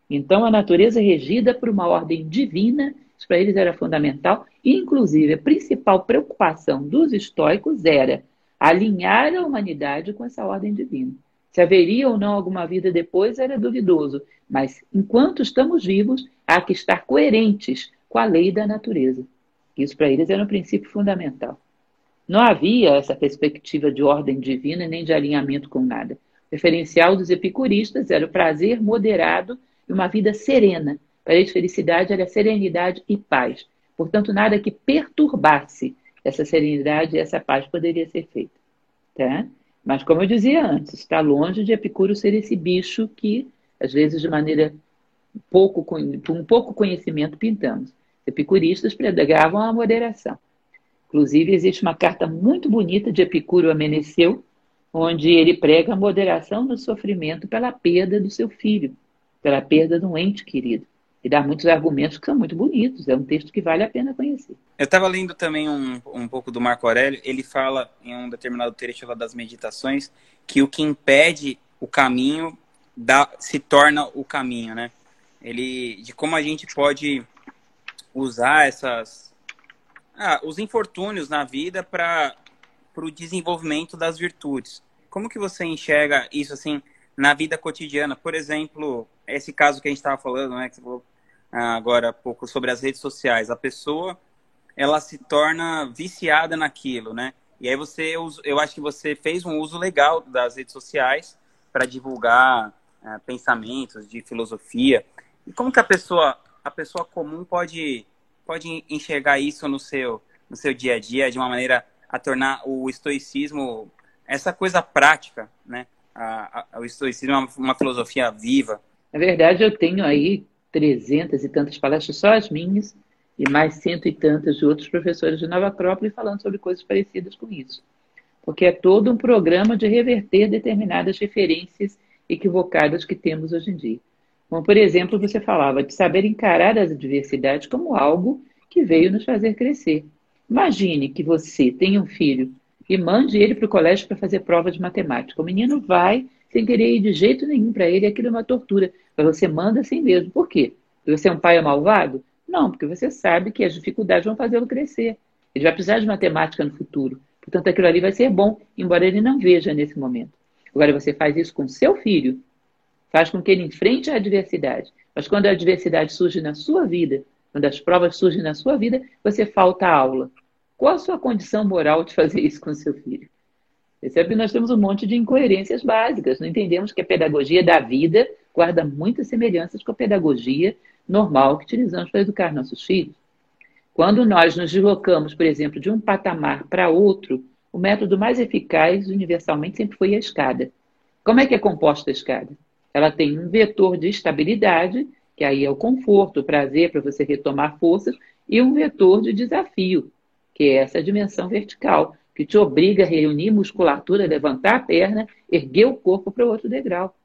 Então, a natureza regida por uma ordem divina, isso para eles era fundamental, e, inclusive, a principal preocupação dos estoicos era alinhar a humanidade com essa ordem divina. Se haveria ou não alguma vida depois era duvidoso, mas enquanto estamos vivos, há que estar coerentes com a lei da natureza. Isso para eles era um princípio fundamental. Não havia essa perspectiva de ordem divina nem de alinhamento com nada. O referencial dos epicuristas era o prazer moderado e uma vida serena. Para eles, felicidade era serenidade e paz. Portanto, nada que perturbasse essa serenidade e essa paz poderia ser feito. Tá? Mas, como eu dizia antes, está longe de Epicuro ser esse bicho que, às vezes, de maneira pouco, um pouco conhecimento, pintamos. Epicuristas pregavam a moderação. Inclusive, existe uma carta muito bonita de Epicuro a Meneceu, onde ele prega a moderação no sofrimento pela perda do seu filho, pela perda de um ente querido. E dá muitos argumentos que são muito bonitos, é um texto que vale a pena conhecer. Eu estava lendo também um, um pouco do Marco Aurélio, ele fala em um determinado trecho lá das meditações que o que impede o caminho dá, se torna o caminho, né? Ele, de como a gente pode usar essas, ah, os infortúnios na vida para o desenvolvimento das virtudes. Como que você enxerga isso assim na vida cotidiana? Por exemplo, esse caso que a gente estava falando, né, que você falou agora há pouco sobre as redes sociais. A pessoa ela se torna viciada naquilo, né? E aí você, eu acho que você fez um uso legal das redes sociais para divulgar ah, pensamentos de filosofia. E como que a pessoa, a pessoa comum pode pode enxergar isso no seu no seu dia a dia de uma maneira a tornar o estoicismo essa coisa prática, né? A, a, o estoicismo é uma, uma filosofia viva. Na verdade, eu tenho aí trezentas e tantas palestras só as minhas e mais cento e tantas de outros professores de Nova Acrópole falando sobre coisas parecidas com isso. Porque é todo um programa de reverter determinadas referências equivocadas que temos hoje em dia. Como, por exemplo, você falava de saber encarar as adversidades como algo que veio nos fazer crescer. Imagine que você tenha um filho e mande ele para o colégio para fazer prova de matemática. O menino vai sem querer ir de jeito nenhum para ele, aquilo é uma tortura. Mas você manda assim mesmo. Por quê? Você é um pai malvado? Não, porque você sabe que as dificuldades vão fazê-lo crescer. Ele vai precisar de matemática no futuro. Portanto, aquilo ali vai ser bom, embora ele não veja nesse momento. Agora, você faz isso com seu filho, faz com que ele enfrente a adversidade. Mas quando a adversidade surge na sua vida, quando as provas surgem na sua vida, você falta a aula. Qual a sua condição moral de fazer isso com seu filho? Percebe que nós temos um monte de incoerências básicas. Não entendemos que a pedagogia da vida guarda muitas semelhanças com a pedagogia normal que utilizamos para educar nossos filhos. Quando nós nos deslocamos, por exemplo, de um patamar para outro, o método mais eficaz, universalmente, sempre foi a escada. Como é que é composta a escada? Ela tem um vetor de estabilidade, que aí é o conforto, o prazer para você retomar forças, e um vetor de desafio, que é essa dimensão vertical, que te obriga a reunir musculatura, levantar a perna, erguer o corpo para o outro degrau.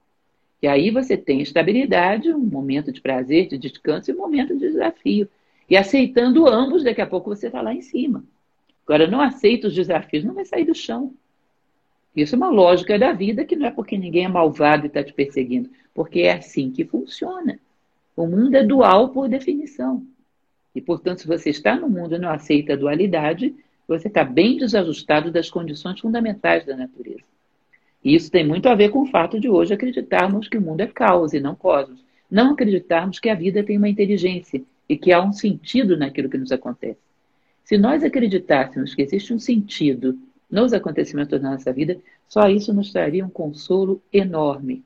E aí você tem estabilidade, um momento de prazer, de descanso e um momento de desafio. E aceitando ambos, daqui a pouco você está lá em cima. Agora, não aceita os desafios, não vai sair do chão. Isso é uma lógica da vida que não é porque ninguém é malvado e está te perseguindo, porque é assim que funciona. O mundo é dual por definição. E, portanto, se você está no mundo e não aceita a dualidade, você está bem desajustado das condições fundamentais da natureza. E isso tem muito a ver com o fato de hoje acreditarmos que o mundo é caos e não cosmos. Não acreditarmos que a vida tem uma inteligência e que há um sentido naquilo que nos acontece. Se nós acreditássemos que existe um sentido nos acontecimentos da nossa vida, só isso nos traria um consolo enorme.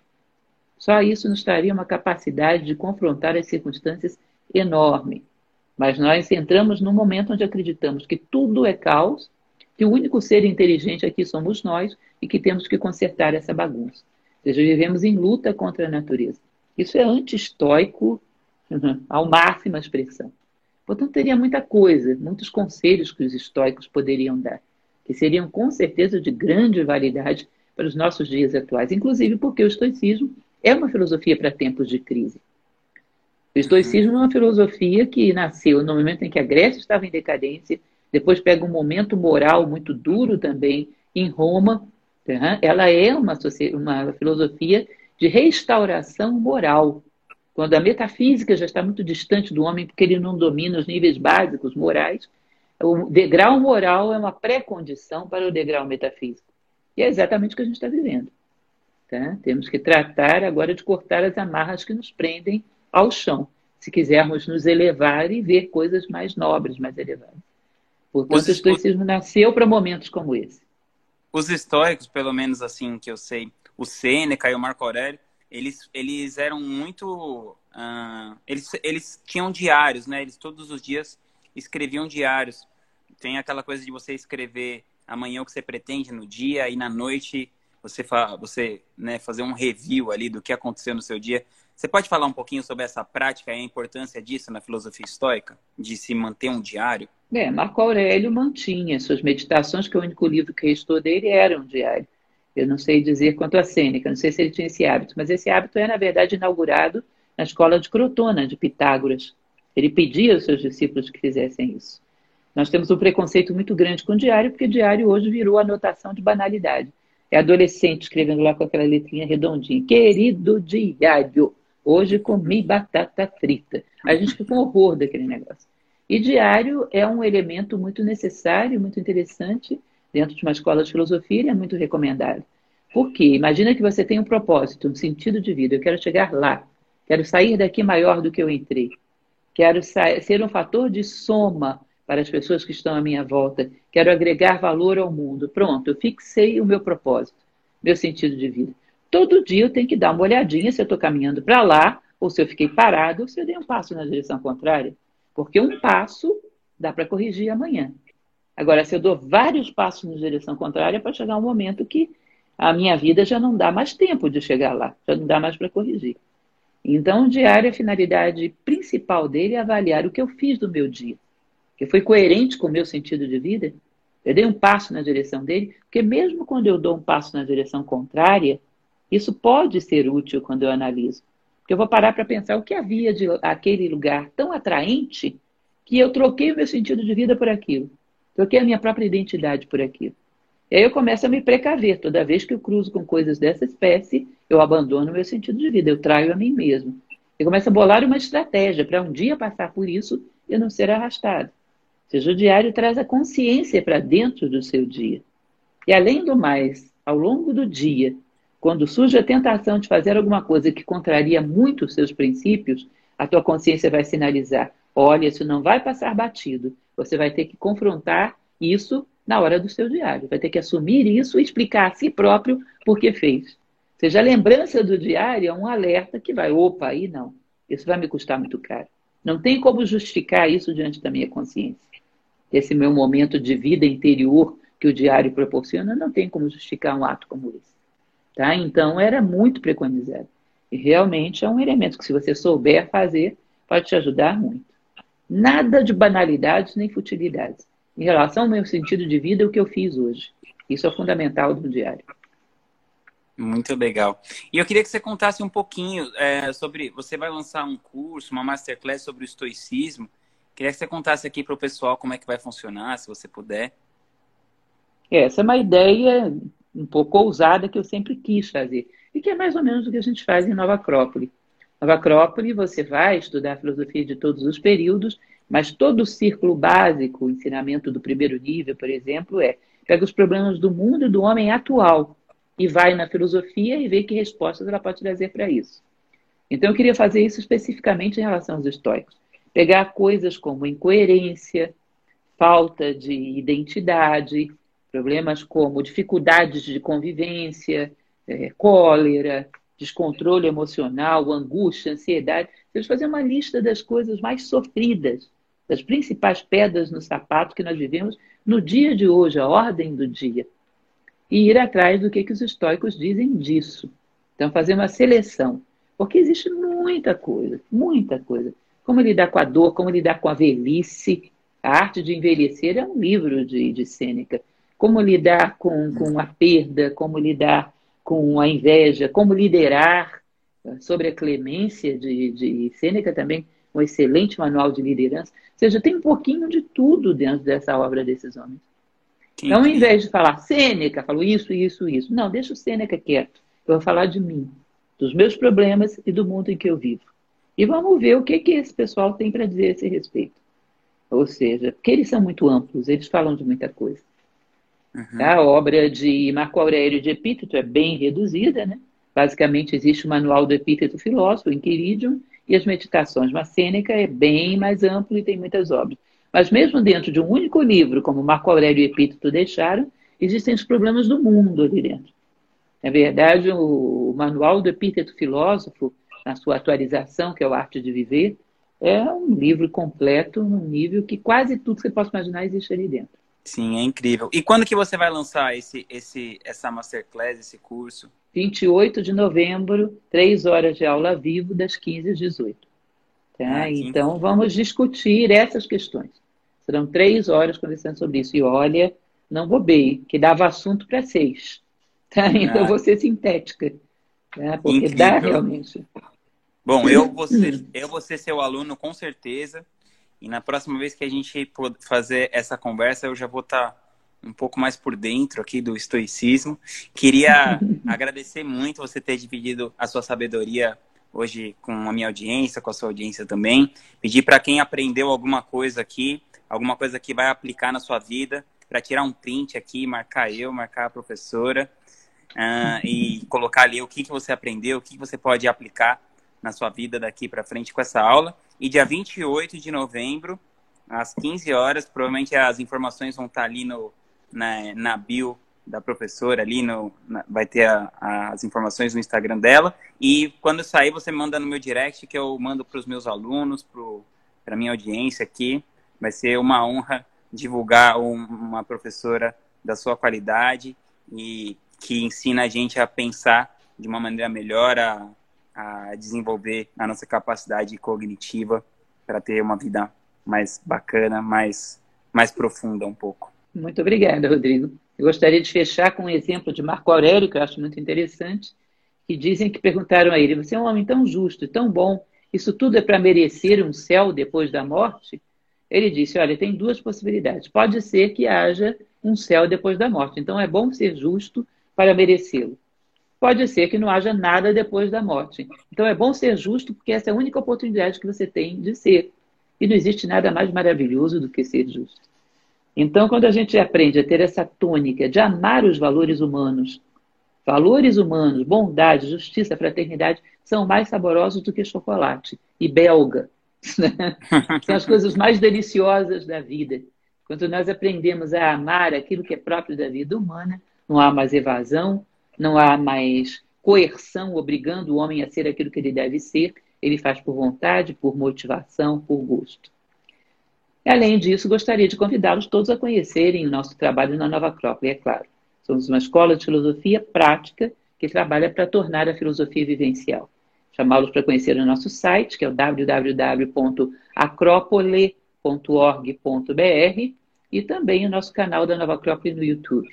Só isso nos traria uma capacidade de confrontar as circunstâncias enorme. Mas nós entramos num momento onde acreditamos que tudo é caos, que o único ser inteligente aqui somos nós e que temos que consertar essa bagunça. Ou seja, vivemos em luta contra a natureza. Isso é anti-estoico ao máxima expressão. Portanto, teria muita coisa, muitos conselhos que os estoicos poderiam dar, que seriam com certeza de grande validade para os nossos dias atuais, inclusive porque o estoicismo é uma filosofia para tempos de crise. O estoicismo é uma filosofia que nasceu no momento em que a Grécia estava em decadência, depois pega um momento moral muito duro também em Roma. Tá? Ela é uma, uma filosofia de restauração moral. Quando a metafísica já está muito distante do homem, porque ele não domina os níveis básicos morais, o degrau moral é uma pré-condição para o degrau metafísico. E é exatamente o que a gente está vivendo. Tá? Temos que tratar agora de cortar as amarras que nos prendem ao chão, se quisermos nos elevar e ver coisas mais nobres, mais elevadas. Portanto, os, o estoicismo nasceu para momentos como esse. Os estoicos, pelo menos assim que eu sei, o Sêneca e o Marco Aurélio, eles, eles eram muito. Uh, eles, eles tinham diários, né? Eles todos os dias escreviam diários. Tem aquela coisa de você escrever amanhã o que você pretende no dia e na noite você, fa você né, fazer um review ali do que aconteceu no seu dia. Você pode falar um pouquinho sobre essa prática e a importância disso na filosofia estoica, de se manter um diário? É, Marco Aurélio mantinha suas meditações, que o único livro que restou dele era um diário. Eu não sei dizer quanto a Sêneca, não sei se ele tinha esse hábito, mas esse hábito é, na verdade, inaugurado na escola de Crotona, de Pitágoras. Ele pedia aos seus discípulos que fizessem isso. Nós temos um preconceito muito grande com o diário, porque o diário hoje virou anotação de banalidade. É adolescente escrevendo lá com aquela letrinha redondinha. Querido diário, hoje comi batata frita. A gente fica com horror daquele negócio. E diário é um elemento muito necessário, muito interessante dentro de uma escola de filosofia e é muito recomendado. Por quê? Imagina que você tem um propósito, um sentido de vida. Eu quero chegar lá. Quero sair daqui maior do que eu entrei. Quero ser um fator de soma para as pessoas que estão à minha volta. Quero agregar valor ao mundo. Pronto, eu fixei o meu propósito, meu sentido de vida. Todo dia eu tenho que dar uma olhadinha se eu estou caminhando para lá, ou se eu fiquei parado, ou se eu dei um passo na direção contrária. Porque um passo dá para corrigir amanhã. Agora, se eu dou vários passos na direção contrária, pode chegar um momento que a minha vida já não dá mais tempo de chegar lá, já não dá mais para corrigir. Então, o diário, a finalidade principal dele é avaliar o que eu fiz do meu dia que foi coerente com o meu sentido de vida, eu dei um passo na direção dele, porque mesmo quando eu dou um passo na direção contrária, isso pode ser útil quando eu analiso. Porque eu vou parar para pensar o que havia de aquele lugar tão atraente que eu troquei o meu sentido de vida por aquilo. Troquei a minha própria identidade por aquilo. E aí eu começo a me precaver. Toda vez que eu cruzo com coisas dessa espécie, eu abandono o meu sentido de vida, eu traio a mim mesmo. Eu começo a bolar uma estratégia para um dia passar por isso e não ser arrastado seja, o diário traz a consciência para dentro do seu dia. E além do mais, ao longo do dia, quando surge a tentação de fazer alguma coisa que contraria muito os seus princípios, a tua consciência vai sinalizar: olha, isso não vai passar batido. Você vai ter que confrontar isso na hora do seu diário. Vai ter que assumir isso e explicar a si próprio por que fez. Ou seja, a lembrança do diário é um alerta que vai, opa, aí não. Isso vai me custar muito caro. Não tem como justificar isso diante da minha consciência esse meu momento de vida interior que o diário proporciona, não tem como justificar um ato como esse. Tá? Então, era muito preconizado. E realmente é um elemento que, se você souber fazer, pode te ajudar muito. Nada de banalidades nem futilidades. Em relação ao meu sentido de vida, é o que eu fiz hoje. Isso é fundamental do diário. Muito legal. E eu queria que você contasse um pouquinho é, sobre. Você vai lançar um curso, uma masterclass sobre o estoicismo. Queria que você contasse aqui para o pessoal como é que vai funcionar, se você puder. Essa é uma ideia um pouco ousada que eu sempre quis fazer. E que é mais ou menos o que a gente faz em Nova Acrópole. Nova Acrópole, você vai estudar a filosofia de todos os períodos, mas todo o círculo básico, o ensinamento do primeiro nível, por exemplo, é pega os problemas do mundo e do homem atual e vai na filosofia e vê que respostas ela pode trazer para isso. Então, eu queria fazer isso especificamente em relação aos estoicos pegar coisas como incoerência, falta de identidade, problemas como dificuldades de convivência, é, cólera, descontrole emocional, angústia, ansiedade. Eles fazer uma lista das coisas mais sofridas, das principais pedras no sapato que nós vivemos no dia de hoje, a ordem do dia. E ir atrás do que, que os estoicos dizem disso. Então, fazer uma seleção. Porque existe muita coisa, muita coisa. Como lidar com a dor, como lidar com a velhice. A arte de envelhecer é um livro de, de Sêneca. Como lidar com, com a perda, como lidar com a inveja, como liderar. Sobre a clemência de, de Sêneca também, um excelente manual de liderança. Ou seja, tem um pouquinho de tudo dentro dessa obra desses homens. Então, ao invés de falar Sêneca, falou isso, isso, isso. Não, deixa o Sêneca quieto. Eu vou falar de mim, dos meus problemas e do mundo em que eu vivo. E vamos ver o que, que esse pessoal tem para dizer a esse respeito. Ou seja, porque eles são muito amplos, eles falam de muita coisa. Uhum. A obra de Marco Aurélio de Epíteto é bem reduzida, né? Basicamente, existe o manual do Epíteto Filósofo, Inquiridium, e as meditações. Mas Sêneca é bem mais amplo e tem muitas obras. Mas mesmo dentro de um único livro, como Marco Aurélio e Epíteto deixaram, existem os problemas do mundo ali dentro. Na verdade, o manual do Epíteto Filósofo na sua atualização, que é o Arte de Viver, é um livro completo, num nível que quase tudo que você possa imaginar existe ali dentro. Sim, é incrível. E quando que você vai lançar esse, esse, essa masterclass, esse curso? 28 de novembro, três horas de aula vivo, das 15 às 18. Tá? Ah, então, vamos discutir essas questões. Serão três horas conversando sobre isso. E olha, não bobei, que dava assunto para seis. Tá? Então, ah. vou ser sintética. Tá? Porque Incrível. dá realmente. Bom, eu vou, ser, eu vou ser seu aluno com certeza. E na próxima vez que a gente fazer essa conversa, eu já vou estar tá um pouco mais por dentro aqui do estoicismo. Queria agradecer muito você ter dividido a sua sabedoria hoje com a minha audiência, com a sua audiência também. Pedir para quem aprendeu alguma coisa aqui, alguma coisa que vai aplicar na sua vida, para tirar um print aqui, marcar eu, marcar a professora uh, e colocar ali o que, que você aprendeu, o que, que você pode aplicar na sua vida daqui para frente com essa aula. E dia 28 de novembro, às 15 horas, provavelmente as informações vão estar ali no, na, na bio da professora ali, no, na, vai ter a, a, as informações no Instagram dela. E quando sair, você manda no meu direct, que eu mando para os meus alunos, para a minha audiência aqui. Vai ser uma honra divulgar um, uma professora da sua qualidade e que ensina a gente a pensar de uma maneira melhor, a, a desenvolver a nossa capacidade cognitiva para ter uma vida mais bacana, mais, mais profunda um pouco. Muito obrigada, Rodrigo. Eu gostaria de fechar com um exemplo de Marco Aurélio, que eu acho muito interessante, que dizem que perguntaram a ele: Você é um homem tão justo tão bom, isso tudo é para merecer um céu depois da morte? Ele disse: Olha, tem duas possibilidades. Pode ser que haja um céu depois da morte, então é bom ser justo para merecê-lo. Pode ser que não haja nada depois da morte. Então é bom ser justo, porque essa é a única oportunidade que você tem de ser. E não existe nada mais maravilhoso do que ser justo. Então, quando a gente aprende a ter essa tônica de amar os valores humanos, valores humanos, bondade, justiça, fraternidade, são mais saborosos do que chocolate e belga. Né? São as coisas mais deliciosas da vida. Quando nós aprendemos a amar aquilo que é próprio da vida humana, não há mais evasão, não há mais coerção obrigando o homem a ser aquilo que ele deve ser. Ele faz por vontade, por motivação, por gosto. Além disso, gostaria de convidá-los todos a conhecerem o nosso trabalho na Nova Acrópole, é claro. Somos uma escola de filosofia prática que trabalha para tornar a filosofia vivencial. Chamá-los para conhecer o nosso site, que é o www.acropole.org.br e também o nosso canal da Nova Acrópole no YouTube.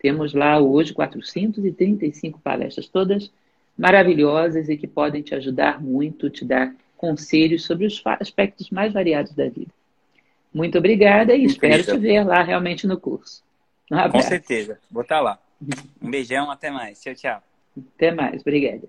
Temos lá hoje 435 palestras, todas maravilhosas e que podem te ajudar muito, te dar conselhos sobre os aspectos mais variados da vida. Muito obrigada e espero te ver lá realmente no curso. Um Com certeza, vou estar lá. Um beijão, até mais. Tchau, tchau. Até mais, obrigada.